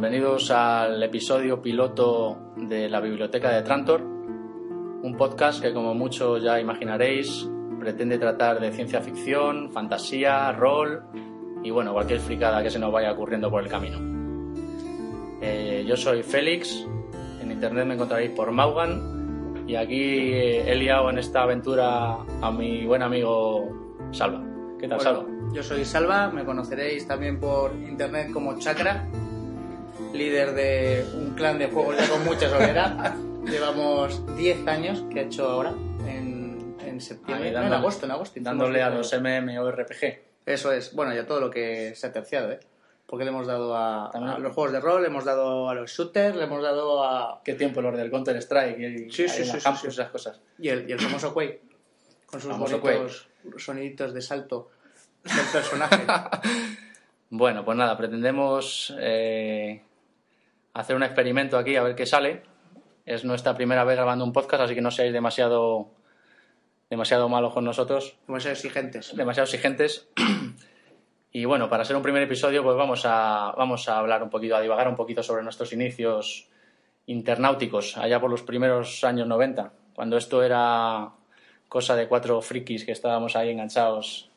Bienvenidos al episodio piloto de la Biblioteca de Trantor, un podcast que como muchos ya imaginaréis pretende tratar de ciencia ficción, fantasía, rol y bueno, cualquier fricada que se nos vaya ocurriendo por el camino. Eh, yo soy Félix, en internet me encontraréis por Maugan y aquí eh, he liado en esta aventura a mi buen amigo Salva. ¿Qué tal, Bueno, Salva? Yo soy Salva, me conoceréis también por internet como Chakra, líder de un clan de juegos ya con mucha soledad. Llevamos 10 años, que ha hecho ahora, en, en septiembre, Ahí no, en agosto, en agosto. Dándole a los MMORPG. Eso es, bueno, y a todo lo que se ha terciado, ¿eh? Porque le hemos dado a, los juegos de rol, le hemos dado a los shooters, le hemos dado a... ¿Qué tiempo los del Counter Strike y, Sí, sí, sí, esas cosas? Y el, y el famoso Quake, con sus Famoso bonitos soniditos de salto del personaje. Bueno, pues nada, pretendemos eh, hacer un experimento aquí a ver qué sale. Es nuestra primera vez grabando un podcast, así que no seáis demasiado, demasiado malos con nosotros, ser exigentes. demasiado exigentes. Y bueno, para ser un primer episodio, pues vamos a, vamos a hablar un poquito, a divagar un poquito sobre nuestros inicios internauticos, allá por los primeros años 90, cuando esto era cosa de cuatro frikis que estábamos ahí enganchados.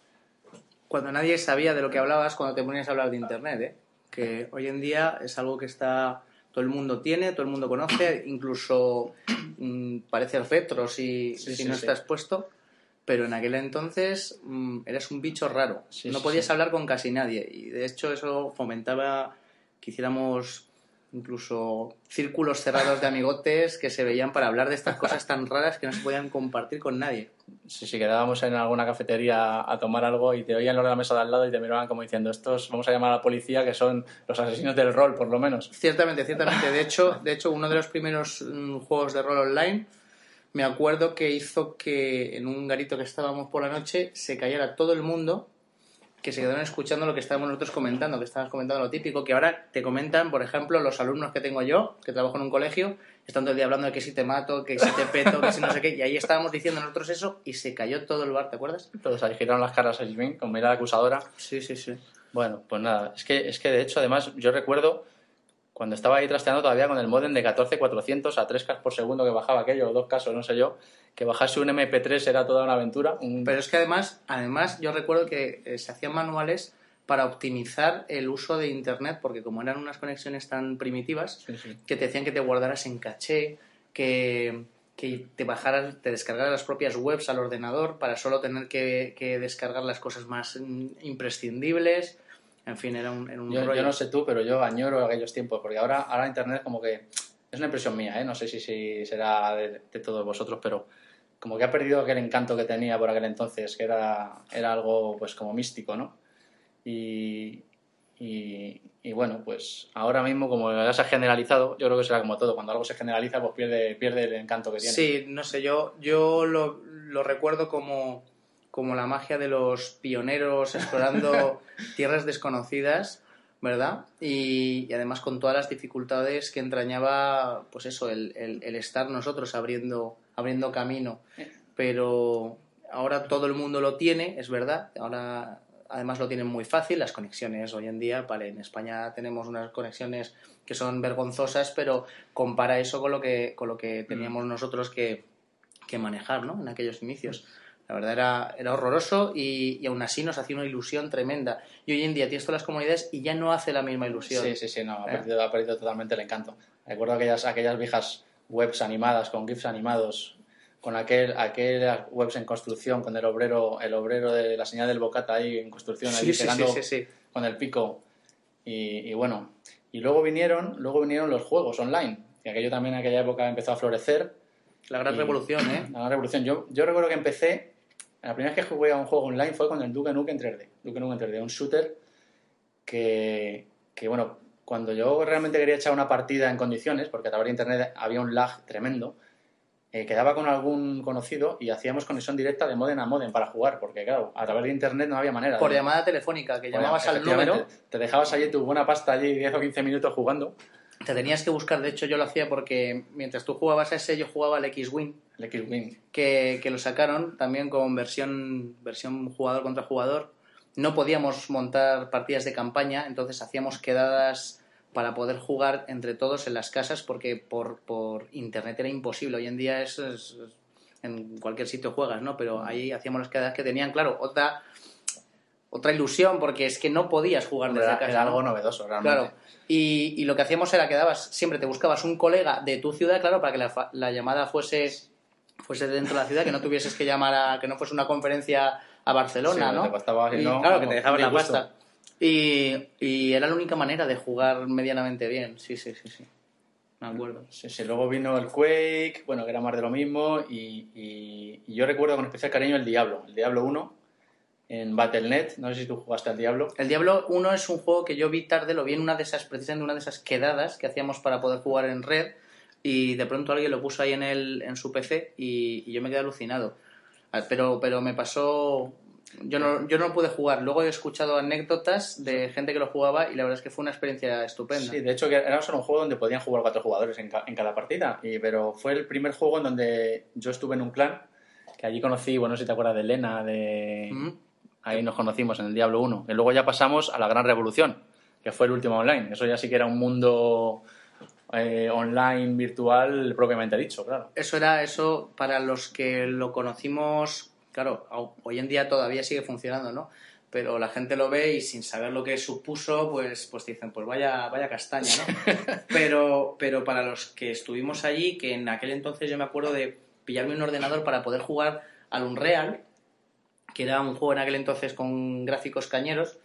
cuando nadie sabía de lo que hablabas cuando te ponías a hablar de internet, ¿eh? Que hoy en día es algo que está todo el mundo tiene, todo el mundo conoce, incluso mm, parece retro si, Sí, si sí, no sí. estás puesto, pero en aquel entonces mm, eras un bicho raro, no podías hablar con casi nadie y de hecho eso fomentaba que hiciéramos incluso círculos cerrados de amigotes que se veían para hablar de estas cosas tan raras que no se podían compartir con nadie. Si, si quedábamos en alguna cafetería a tomar algo y te oían los de la mesa de al lado y te miraban como diciendo, estos vamos a llamar a la policía que son los asesinos del rol, por lo menos. Ciertamente, ciertamente. De hecho, de hecho uno de los primeros mm, juegos de rol online, me acuerdo que hizo que en un garito que estábamos por la noche se callara todo el mundo, que se quedaron escuchando lo que estábamos nosotros comentando, que estábamos comentando lo típico, que ahora te comentan, por ejemplo, los alumnos que tengo yo, que trabajo en un colegio, están todo el día hablando de que si te mato, que si te peto, que si no sé qué, y ahí estábamos diciendo nosotros eso y se cayó todo el bar, ¿te acuerdas? Todos ahí giraron las caras a Jimmy con mirada acusadora. Sí, sí, sí. Bueno, pues nada, es que, es que de hecho, además, yo recuerdo cuando estaba ahí trasteando todavía con el modem de 14400 a 3K por segundo que bajaba aquello, o 2 casos, no sé yo, que bajase un MP3 era toda una aventura. un- Pero es que además, además yo recuerdo que eh, se hacían manuales para optimizar el uso de internet, porque como eran unas conexiones tan primitivas, Sí, sí. que te decían que te guardaras en caché, que, que te bajaras, te descargaras las propias webs al ordenador para solo tener que, que descargar las cosas más mm, imprescindibles. En fin, era un, era un Yo, rollo. yo no sé tú, pero yo añoro aquellos tiempos, porque ahora, ahora Internet como que... Es una impresión mía, ¿eh? no sé si, si será de, de todos vosotros, pero como que ha perdido aquel encanto que tenía por aquel entonces, que era, era algo pues como místico, ¿no? Y, y, y bueno, pues ahora mismo como ya se ha generalizado, yo creo que será como todo, cuando algo se generaliza pues pierde, pierde el encanto que tiene. Sí, no sé, yo, yo lo, lo recuerdo como, como la magia de los pioneros explorando tierras desconocidas, ¿verdad? Y, y además con todas las dificultades que entrañaba, pues eso, el, el- el estar nosotros abriendo, abriendo camino. Pero ahora todo el mundo lo tiene, es verdad, ahora además lo tienen muy fácil, las conexiones hoy en día, vale, en España tenemos unas conexiones que son vergonzosas, pero compara eso con lo que, con lo que teníamos nosotros que, que manejar, ¿no? En aquellos inicios. La verdad era, era horroroso y, y aún así nos hacía una ilusión tremenda. Y hoy en día tienes todas las comunidades y ya no hace la misma ilusión. Sí, sí, sí, no, ha, ¿Eh? perdido, ha perdido totalmente el encanto. Recuerdo aquellas, aquellas viejas webs animadas con GIFs animados, con aquel, aquellas webs en construcción, con el obrero, el obrero de la señal del bocata ahí en construcción, ahí sí, sí, pegando sí, sí, sí. con el pico. Y, y bueno, y luego vinieron, luego vinieron los juegos online, que aquello también en aquella época empezó a florecer. La gran Y- revolución, ¿eh? La gran revolución. Yo, yo recuerdo que empecé, la primera vez que jugué a un juego online fue con el Duke Nukem en 3D. Duke Nukem en 3D, un shooter que, que, bueno, cuando yo realmente quería echar una partida en condiciones, porque a través de internet había un lag tremendo, eh, quedaba con algún conocido y hacíamos conexión directa de modem a modem para jugar, porque claro, a través de internet no había manera. Por de- llamada telefónica, que Bueno, llamabas al número, Te dejabas allí tu buena pasta allí 10 o 15 minutos jugando. Te tenías que buscar. De hecho, yo lo hacía porque mientras tú jugabas a ese, yo jugaba al X-Wing, El X-Wing. que, que lo sacaron también con versión, versión jugador contra jugador. No podíamos montar partidas de campaña, entonces hacíamos quedadas para poder jugar entre todos en las casas porque por, por internet era imposible. Hoy en día es, es- es- en cualquier sitio juegas, ¿no? Pero ahí hacíamos las quedadas que tenían, claro, otra otra ilusión porque es que no podías jugar desde Era, casa. era algo novedoso, realmente. Claro. Y, y lo que hacíamos era que dabas, siempre te buscabas un colega de tu ciudad, claro, para que la, la llamada fuese, fuese dentro de la ciudad, que no tuvieses que llamar a, que no fuese una conferencia a Barcelona, Sí, ¿no? te costaba, si Y, no, claro, que te dejaban la pasta. Y, y era la única manera de jugar medianamente bien. Sí, sí, sí, sí. Me acuerdo. Sí, sí, luego vino el Quake, bueno, que era más de lo mismo, y, y- y yo recuerdo con especial cariño el Diablo, el Diablo 1, en Battle.net, no sé si tú jugaste al Diablo. El Diablo 1 es un juego que yo vi tarde, lo vi en una de esas, precisamente una de esas quedadas que hacíamos para poder jugar en red y de pronto alguien lo puso ahí en, el, en su PC y, y yo me quedé alucinado. Ah, Pero, pero me pasó... Yo no, yo no pude jugar. Luego he escuchado anécdotas de gente que lo jugaba y la verdad es que fue una experiencia estupenda. Sí, de hecho que era solo un juego donde podían jugar cuatro jugadores en, ca- en cada partida, y, pero fue el primer juego en donde yo estuve en un clan, que allí conocí, bueno, no sé si te acuerdas de Elena, de... Mm. Ahí nos conocimos en el Diablo 1, y luego ya pasamos a la Gran Revolución, que fue el último online. Eso ya sí que era un mundo eh, online, virtual, propiamente dicho, claro. Eso era eso para los que lo conocimos, claro, hoy en día todavía sigue funcionando, ¿no? Pero la gente lo ve y sin saber lo que supuso, pues, pues dicen, pues vaya, vaya castaña, ¿no? pero, pero para los que estuvimos allí, que en aquel entonces yo me acuerdo de pillarme un ordenador para poder jugar al Unreal, que era un juego en aquel entonces con gráficos cañeros,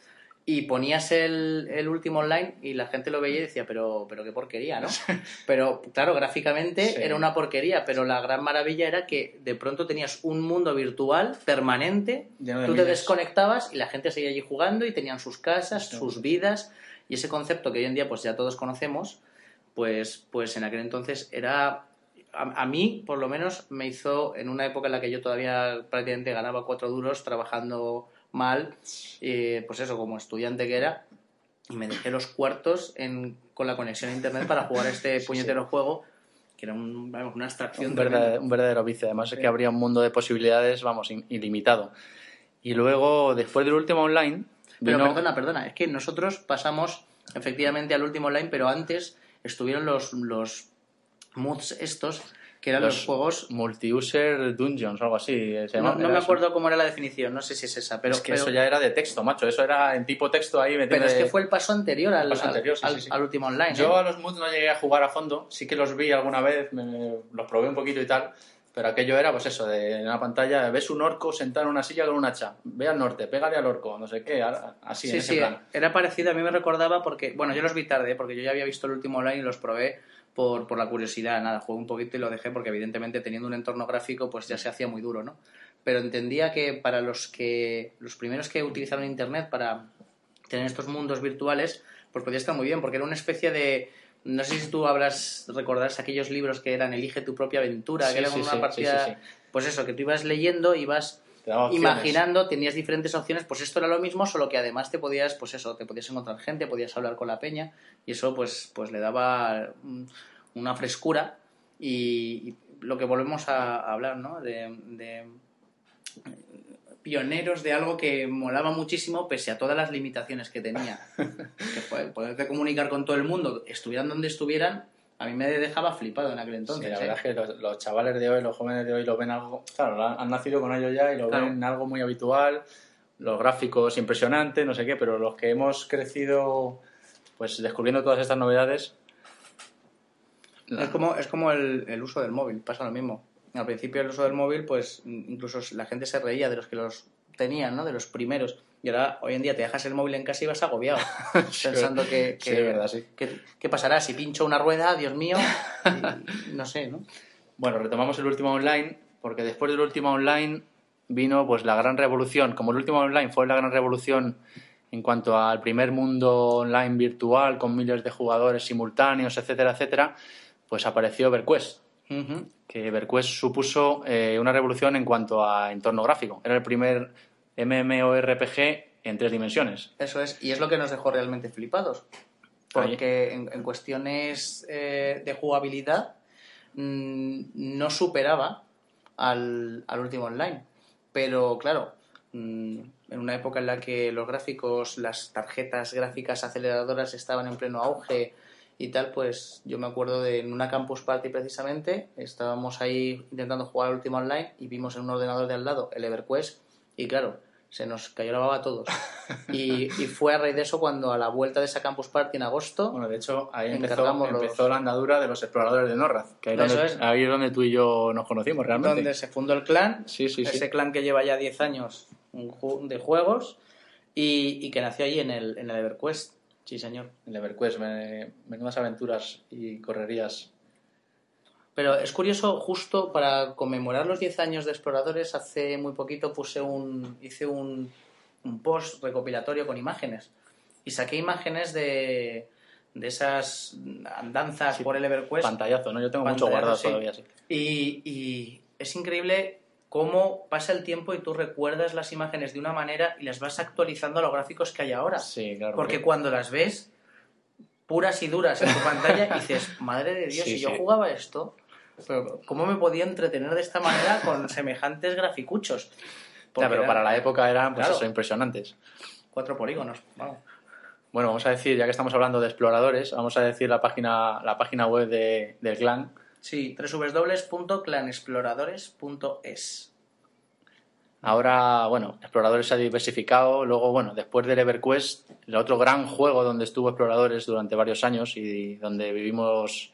y ponías el, el último online y la gente lo veía y decía, pero, pero qué porquería, ¿no? Pero claro, gráficamente Sí. era una porquería, pero la gran maravilla era que de pronto tenías un mundo virtual permanente, tú te desconectabas y la gente seguía allí jugando y tenían sus casas, Sí. sus vidas, y ese concepto que hoy en día pues ya todos conocemos, pues, pues en aquel entonces era... A, a mí, por lo menos, me hizo, en una época en la que yo todavía prácticamente ganaba cuatro duros trabajando mal, eh, pues eso, como estudiante que era, y me dejé los cuartos en, con la conexión a internet para jugar este Sí, puñetero juego, que era un- vamos, una abstracción Un verdadero, un verdadero vicio. Además es que habría un mundo de posibilidades, vamos, ilimitado. Y luego, después del último online, Pero vino- perdona, perdona, es que nosotros pasamos efectivamente al último online, pero antes estuvieron los, los moods estos, que eran los, Los juegos... Multi-user dungeons algo así. se No, no me eso. acuerdo cómo era la definición, no sé si es esa, pero, es que pero, eso ya era de texto, macho. Eso era en tipo texto ahí pero es de- que fue el paso anterior al, paso anterior, sí, al- sí, sí. al último online. Yo ¿eh? a los moods no llegué a jugar a fondo. Sí que los vi alguna vez, me- los probé un poquito y tal. Pero aquello era, pues eso, de en una pantalla, ves un orco sentado en una silla con un hacha. Ve al norte, pégale al orco, no sé qué, así, Sí, en ese sí, plan. era parecido, a mí me recordaba porque, bueno, yo los vi tarde, porque yo ya había visto el último online y los probé por, por la curiosidad, nada, jugué un poquito y lo dejé porque evidentemente teniendo un entorno gráfico pues ya se hacía muy duro, ¿no? Pero entendía que para los que, los primeros que utilizaron internet para tener estos mundos virtuales, pues podía estar muy bien, porque era una especie de, no sé si tú habrás, recordarás aquellos libros que eran Elige tu propia aventura, Sí, que era sí, como sí, una sí, partida, pues eso, que tú ibas leyendo y vas Te imaginando, tenías diferentes opciones, pues esto era lo mismo, solo que además te podías, pues eso, te podías encontrar gente, podías hablar con la peña, y eso pues, pues le daba mm, una frescura y, y lo que volvemos a, a hablar, ¿no? De, de pioneros de algo que molaba muchísimo pese a todas las limitaciones que tenía. que fue poderte comunicar con todo el mundo, estuvieran donde estuvieran, a mí me dejaba flipado en aquel entonces. Sí, la ¿eh? verdad es que los, los chavales de hoy, los jóvenes de hoy lo ven algo, claro, han nacido con ello ya y lo Claro. ven algo muy habitual, los gráficos impresionantes, no sé qué, pero los que hemos crecido pues descubriendo todas estas novedades, Es como, es como el, el uso del móvil, pasa lo mismo. Al principio el uso del móvil, pues incluso la gente se reía de los que los tenían, ¿no? De los primeros. Y ahora, hoy en día, te dejas el móvil en casa y vas agobiado, pensando que, Sí, que- es verdad, sí. que- ¿qué pasará si pincho una rueda? Dios mío, Y no sé, ¿no? Bueno, retomamos el último online, porque después del último online vino pues la gran revolución. Como el último online fue la gran revolución en cuanto al primer mundo online virtual con miles de jugadores simultáneos, etcétera, etcétera, pues apareció EverQuest, Ujú. que EverQuest supuso eh, una revolución en cuanto a entorno gráfico. Era el primer MMORPG en tres dimensiones. Eso es, y es lo que nos dejó realmente flipados. Porque en, en cuestiones eh, de jugabilidad mm, no superaba al, al último online. Pero claro, mm, en una época en la que los gráficos, las tarjetas gráficas aceleradoras estaban en pleno auge y tal, pues yo me acuerdo de en una campus party precisamente, estábamos ahí intentando jugar al último online y vimos en un ordenador de al lado el EverQuest y claro, se nos cayó la baba a todos. Y, y fue a raíz de eso cuando a la vuelta de esa campus party en agosto, Bueno, de hecho, ahí empezó, los- empezó la andadura de los exploradores de Norraz, que ahí, donde, es. ahí es donde tú y yo nos conocimos realmente. donde se fundó el clan, Sí, sí, sí. ese clan que lleva ya 10 años de juegos y, y que nació allí en el, en el EverQuest. Sí, señor. El EverQuest, me- menudas aventuras y correrías. Pero es curioso, justo para conmemorar los 10 años de Exploradores, hace muy poquito puse un, hice un, un post recopilatorio con imágenes. Y saqué imágenes de, de esas andanzas Sí, por el EverQuest. Pantallazo, ¿no? Yo tengo mucho guardado sí. todavía, sí. Y, y es increíble cómo pasa el tiempo y tú recuerdas las imágenes de una manera y las vas actualizando a los gráficos que hay ahora. Sí, claro. Porque cuando las ves puras y duras en tu pantalla, dices, madre de Dios, Sí, si yo jugaba esto, pero ¿cómo me podía entretener de esta manera con semejantes graficuchos? Ya, pero eran para la época eran pues Claro. eso, impresionantes. Cuatro polígonos, vamos. Bueno, vamos a decir, ya que estamos hablando de exploradores, vamos a decir la página, la página web de- del clan. Sí, www.clanexploradores.es. Ahora, bueno, Exploradores se ha diversificado. Luego, bueno, después del EverQuest, el otro gran juego donde estuvo Exploradores durante varios años y donde vivimos.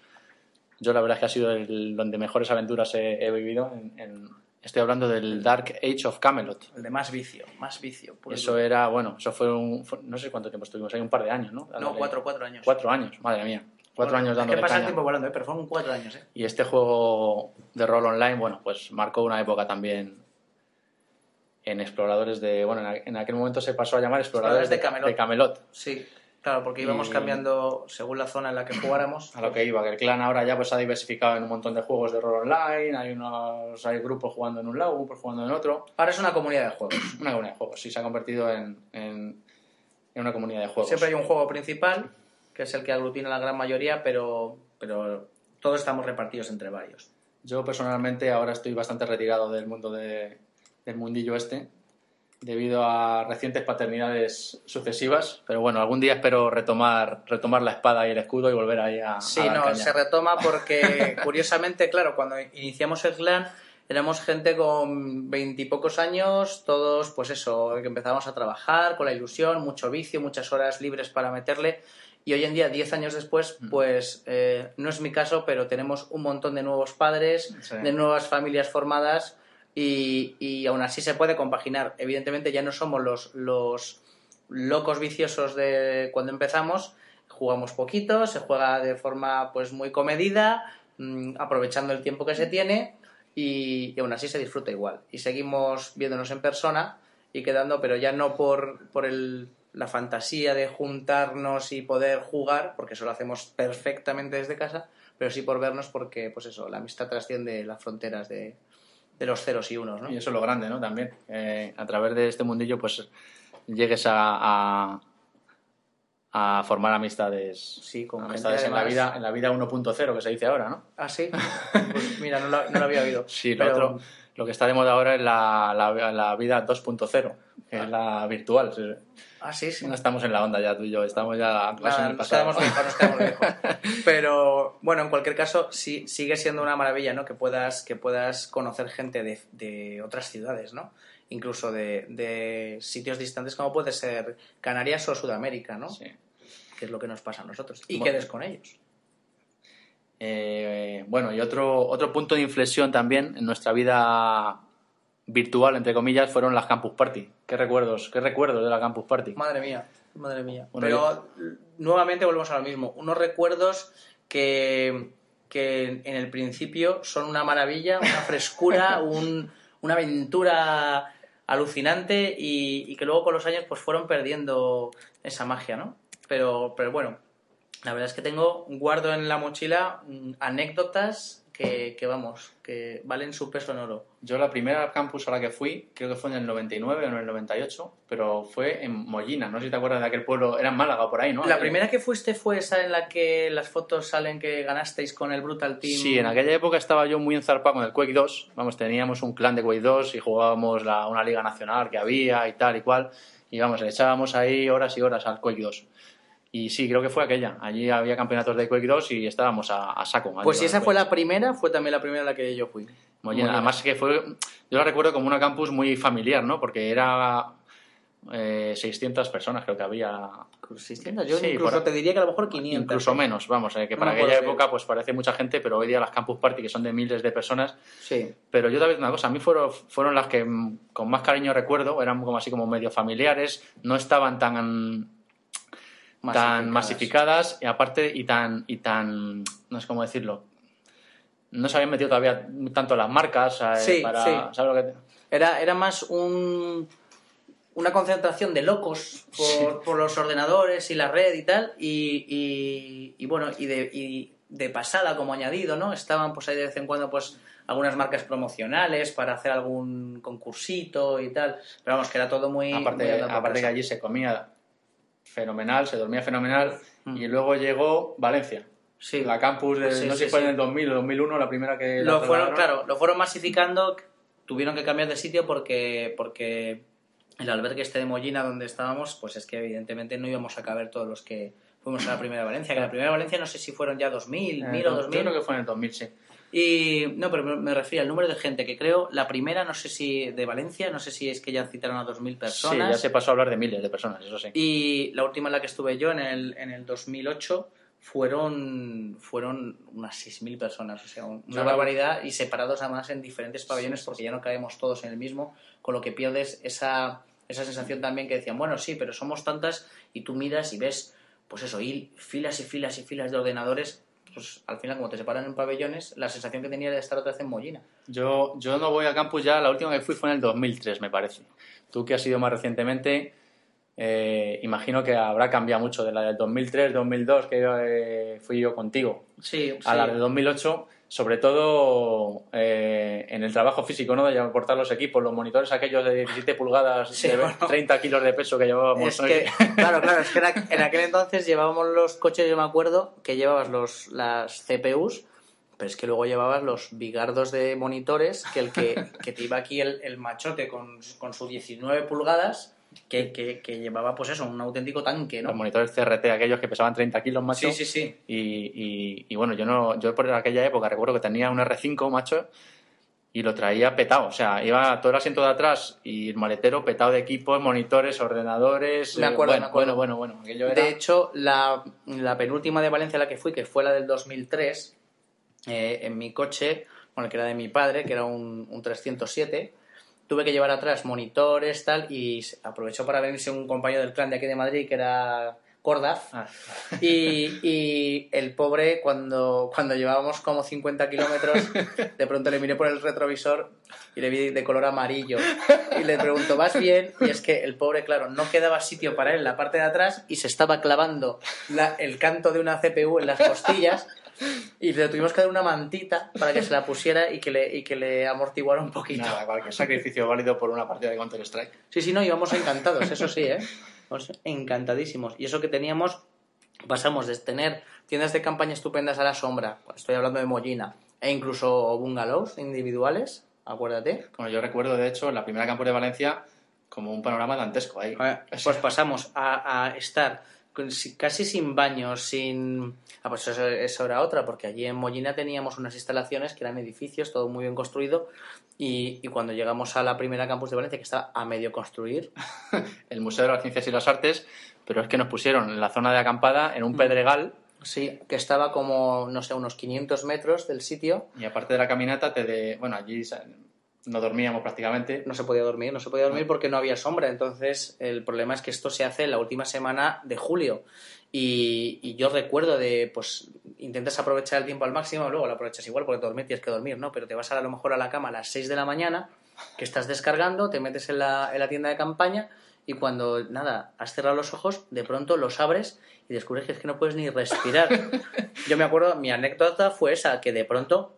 Yo, la verdad es que ha sido el donde mejores aventuras he, he vivido. en- en- estoy hablando del Dark Age of Camelot. El de más vicio, más vicio. Eso era, bueno, eso fue un. fue- no sé cuánto tiempo estuvimos ahí, un par de años, ¿no? No, cuatro, cuatro años. Cuatro años, madre mía. Cuatro años Es dándole que pasa el tiempo volando, ¿eh? pero fueron cuatro años, ¿eh? Y este juego de rol online, bueno, pues marcó una época también en exploradores de. Bueno, en aquel momento se pasó a llamar exploradores, Exploradores de Camelot. Camelot, Sí, claro, porque íbamos Y- cambiando según la zona en la que jugáramos. A lo que iba, que el clan ahora ya pues ha diversificado en un montón de juegos de rol online, hay unos hay grupos jugando en un lado, grupos jugando en otro. Ahora es una comunidad de juegos. Una comunidad de juegos, sí, se ha convertido en, en, en una comunidad de juegos. Siempre hay un juego principal, que es el que aglutina la gran mayoría, pero, pero todos estamos repartidos entre varios. Yo personalmente ahora estoy bastante retirado del mundo de- del mundillo este debido a recientes paternidades sucesivas, pero bueno, algún día espero retomar retomar la espada y el escudo y volver ahí a, a Sí, dar no, caña. se retoma porque, curiosamente, claro, cuando iniciamos el clan éramos gente con veintipocos años, todos, pues eso, que empezábamos a trabajar con la ilusión, mucho vicio, muchas horas libres para meterle. Y hoy en día, diez años después, Mm. pues eh, no es mi caso, pero tenemos un montón de nuevos padres, Sí. de nuevas familias formadas y, y aún así se puede compaginar. Evidentemente ya no somos los, los locos viciosos de cuando empezamos, jugamos poquito, se juega de forma pues muy comedida, mm, aprovechando el tiempo que se tiene y, y aún así se disfruta igual. Y seguimos viéndonos en persona y quedando, pero ya no por, por el- la fantasía de juntarnos y poder jugar, porque eso lo hacemos perfectamente desde casa, pero sí por vernos porque, pues eso, la amistad trasciende las fronteras de, de los ceros y unos, ¿no? Y eso es lo grande, ¿no? También. Eh, a través de este mundillo, pues llegues a, a, a formar amistades. Sí, con amistades en la vida, en la vida 1.0, que se dice ahora, ¿no? Ah, sí. Pues mira, no lo, no lo había oído. Sí, lo Pero- otro, lo que está de moda ahora es la, la, la vida 2.0, que es la virtual. Sí. Ah, sí, sí. No estamos en la onda ya tú y yo, estamos ya atrás en el nos pasado. quedamos lejos, nos quedamos lejos. Pero bueno, en cualquier caso, sí, sigue siendo una maravilla, ¿no? Que puedas, que puedas conocer gente de, de otras ciudades, ¿no? Incluso de, de sitios distantes como puede ser Canarias o Sudamérica, ¿no? Sí. Que es lo que nos pasa a nosotros. Y Bueno. quedes con ellos. Eh, bueno, y otro, otro punto de inflexión también en nuestra vida virtual, entre comillas, fueron las Campus Party. ¿Qué recuerdos, qué recuerdos de la Campus Party? Madre mía, madre mía. Bueno, Pero nuevamente volvemos a lo mismo. Unos recuerdos que, que en el principio son una maravilla, una frescura, un- una aventura alucinante y, y que luego con los años pues fueron perdiendo esa magia, ¿no? Pero, pero bueno, la verdad es que tengo, guardo en la mochila mm, anécdotas que vamos, que valen su peso en oro. Yo la primera campus a la que fui, creo que fue en el 99 o en el 98, pero fue en Mollina, no sé si te acuerdas de aquel pueblo, era en Málaga o por ahí, ¿no? La primera que fuiste fue esa en la que las fotos salen que ganasteis con el Brutal Team. Sí, en aquella época estaba yo muy enzarpado con el Quake 2, vamos, teníamos un clan de Quake 2 y jugábamos la, una liga nacional que había y tal y cual, y vamos, le echábamos ahí horas y horas al Quake 2. Y sí, creo que fue aquella. Allí había campeonatos de Quake 2 y estábamos a, a saco. Pues si esa fue la primera, fue también la primera a la que yo fui. Muy bien. Además que fue, yo la recuerdo como una campus muy familiar, ¿no? Porque era eh, 600 personas creo que había. 600, yo sí, incluso te diría que a lo mejor 500. Incluso menos, vamos, eh, que para aquella época pues parece mucha gente, pero hoy día las campus party que son de miles de personas. Sí. Pero yo también una cosa, a mí fueron, fueron las que con más cariño recuerdo, eran como así como medio familiares, no estaban tan masificadas. tan masificadas y aparte y tan y tan no sé cómo decirlo no se habían metido todavía tanto las marcas eh, sí, para sí. ¿sabes lo que te... era era más un una concentración de locos por, sí. por los ordenadores y la red y tal y, y, y bueno y de, y de pasada como añadido no estaban pues ahí de vez en cuando pues algunas marcas promocionales para hacer algún concursito y tal pero vamos que era todo muy aparte, muy aparte que allí se comía fenomenal, se dormía fenomenal mm. y luego llegó Valencia. Sí. La campus, de, sí, no sé si fue en el 2000 o 2001, la primera que... Lo fueron, claro, lo fueron masificando, tuvieron que cambiar de sitio porque, porque el albergue este de Mollina donde estábamos, pues es que evidentemente no íbamos a caber todos los que fuimos a la primera Valencia, que la primera Valencia no sé si fueron ya 2000, eh, 1000 o 2000. Yo creo que fue en el 2000, sí. Y no, pero me refiero al número de gente que creo, la primera, no sé si de Valencia, no sé si es que ya citaron a 2.000 personas. Sí, ya se pasó a hablar de miles de personas, eso sí. Y la última en la que estuve yo, en el, en el 2008, fueron, fueron unas 6.000 personas, o sea, una Yo- barbaridad, y separados además en diferentes pabellones porque ya no caemos todos en el mismo, con lo que pierdes esa, esa sensación también que decían, bueno, sí, pero somos tantas, y tú miras y ves, pues eso, y filas y filas y filas de ordenadores, pues al final como te separan en pabellones, la sensación que tenía era de estar otra vez en Mollina. Yo, yo no voy a campus ya, la última que fui fue en el 2003, me parece. Tú que has ido más recientemente, eh, imagino que habrá cambiado mucho de la del 2003, 2002, que eh, fui yo contigo, Sí, a la de 2008, sobre todo eh, en el trabajo físico, ¿no? De aportar los equipos, los monitores aquellos de 17 pulgadas, Sí, de bueno. 30 kilos de peso que llevábamos. Es ¿no? que, claro, claro, es que en aquel entonces llevábamos los coches, yo me acuerdo, que llevabas los, las CPUs, pero es que luego llevabas los bigardos de monitores, que el que, que te iba aquí el, el machote con, con sus 19 pulgadas, que, que, que llevaba pues eso, un auténtico tanque, Los ¿no? monitores CRT, aquellos que pesaban 30 kilos, macho. Sí, sí, sí. Y, y- y bueno, yo no yo por aquella época recuerdo que tenía un R5, macho, y lo traía petado. O sea, iba todo el asiento de atrás y el maletero petado de equipos, monitores, ordenadores. Me eh, acuerdo, bueno, me acuerdo. bueno, bueno, bueno. Aquello era... De hecho, la, la penúltima de Valencia a la que fui, que fue la del 2003, eh, en mi coche, bueno, que era de mi padre, que era un, un 307, tuve que llevar atrás monitores, tal, y aprovechó para venirse un compañero del clan de aquí de Madrid, que era Cordaf, Ah, y, y el pobre, cuando, cuando llevábamos como 50 kilómetros, de pronto le miré por el retrovisor y le vi de color amarillo. Y le pregunto, ¿vas bien? Y es que el pobre, claro, no quedaba sitio para él en la parte de atrás y se estaba clavando la- el canto de una CPU en las costillas. Y le tuvimos que dar una mantita para que se la pusiera y que le, y que le amortiguara un poquito. nada, cualquier sacrificio válido por una partida de Counter-Strike. Sí, sí, no, íbamos encantados, eso sí, ¿eh? Íbamos encantadísimos. Y eso que teníamos, pasamos de tener tiendas de campaña estupendas a la sombra, estoy hablando de Mollina, e incluso bungalows individuales, acuérdate. Bueno, yo recuerdo, de hecho, la primera campus de Valencia como un panorama dantesco ahí. Pues pasamos a, a estar casi sin baños, sin... Ah, pues eso, eso era otra, porque allí en Mollina teníamos unas instalaciones que eran edificios, todo muy bien construido, y, y cuando llegamos a la primera campus de Valencia, que estaba a medio construir, El Museo de las Ciencias y las Artes, pero es que nos pusieron en la zona de acampada Mm. en un pedregal Sí, que estaba como, no sé, unos 500 metros del sitio. y aparte de la caminata, te de... bueno, allí no dormíamos prácticamente. No se podía dormir, no se podía dormir porque no había sombra. Entonces, el problema es que esto se hace en la última semana de julio. Y, y yo recuerdo de, pues, intentas aprovechar el tiempo al máximo, luego lo aprovechas igual porque dormir tienes que dormir, ¿no? Pero te vas a, lo mejor a la cama a las 6 de la mañana, que estás descargando, te metes en la, en la tienda de campaña y cuando, nada, has cerrado los ojos, de pronto los abres y descubres que es que no puedes ni respirar. Yo me acuerdo, mi anécdota fue esa, que de pronto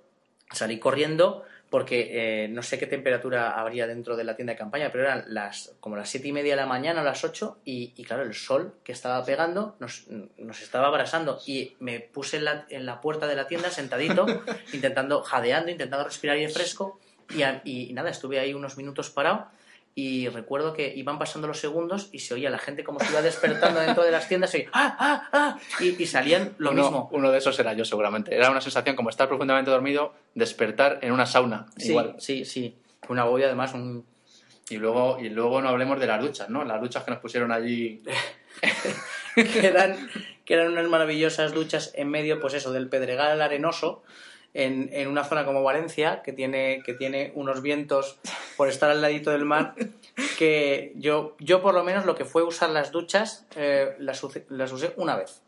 salí corriendo porque eh, no sé qué temperatura habría dentro de la tienda de campaña, pero eran las como las siete y media de la mañana, a las ocho, y, y claro, el sol que estaba pegando nos, nos estaba abrasando. Y me puse en la, en la puerta de la tienda sentadito, intentando, jadeando, intentando respirar aire fresco, y, y nada, estuve ahí unos minutos parado. Y recuerdo que iban pasando los segundos y se oía la gente como se iba despertando dentro de las tiendas y, ¡ah, ah, ah! y, y salían lo uno, mismo. Uno de esos era yo, seguramente. Era una sensación como estar profundamente dormido, despertar en una sauna. Sí, Igual. sí, sí. Un agobio, además, un, Y luego, y luego no hablemos de las duchas, ¿no? Las duchas que nos pusieron allí. que eran, que eran unas maravillosas duchas en medio, pues eso, del Pedregal arenoso, en, en una zona como Valencia, que tiene, que tiene unos vientos por estar al ladito del mar, que yo, yo por lo menos lo que fue usar las duchas, eh, las, las usé una vez.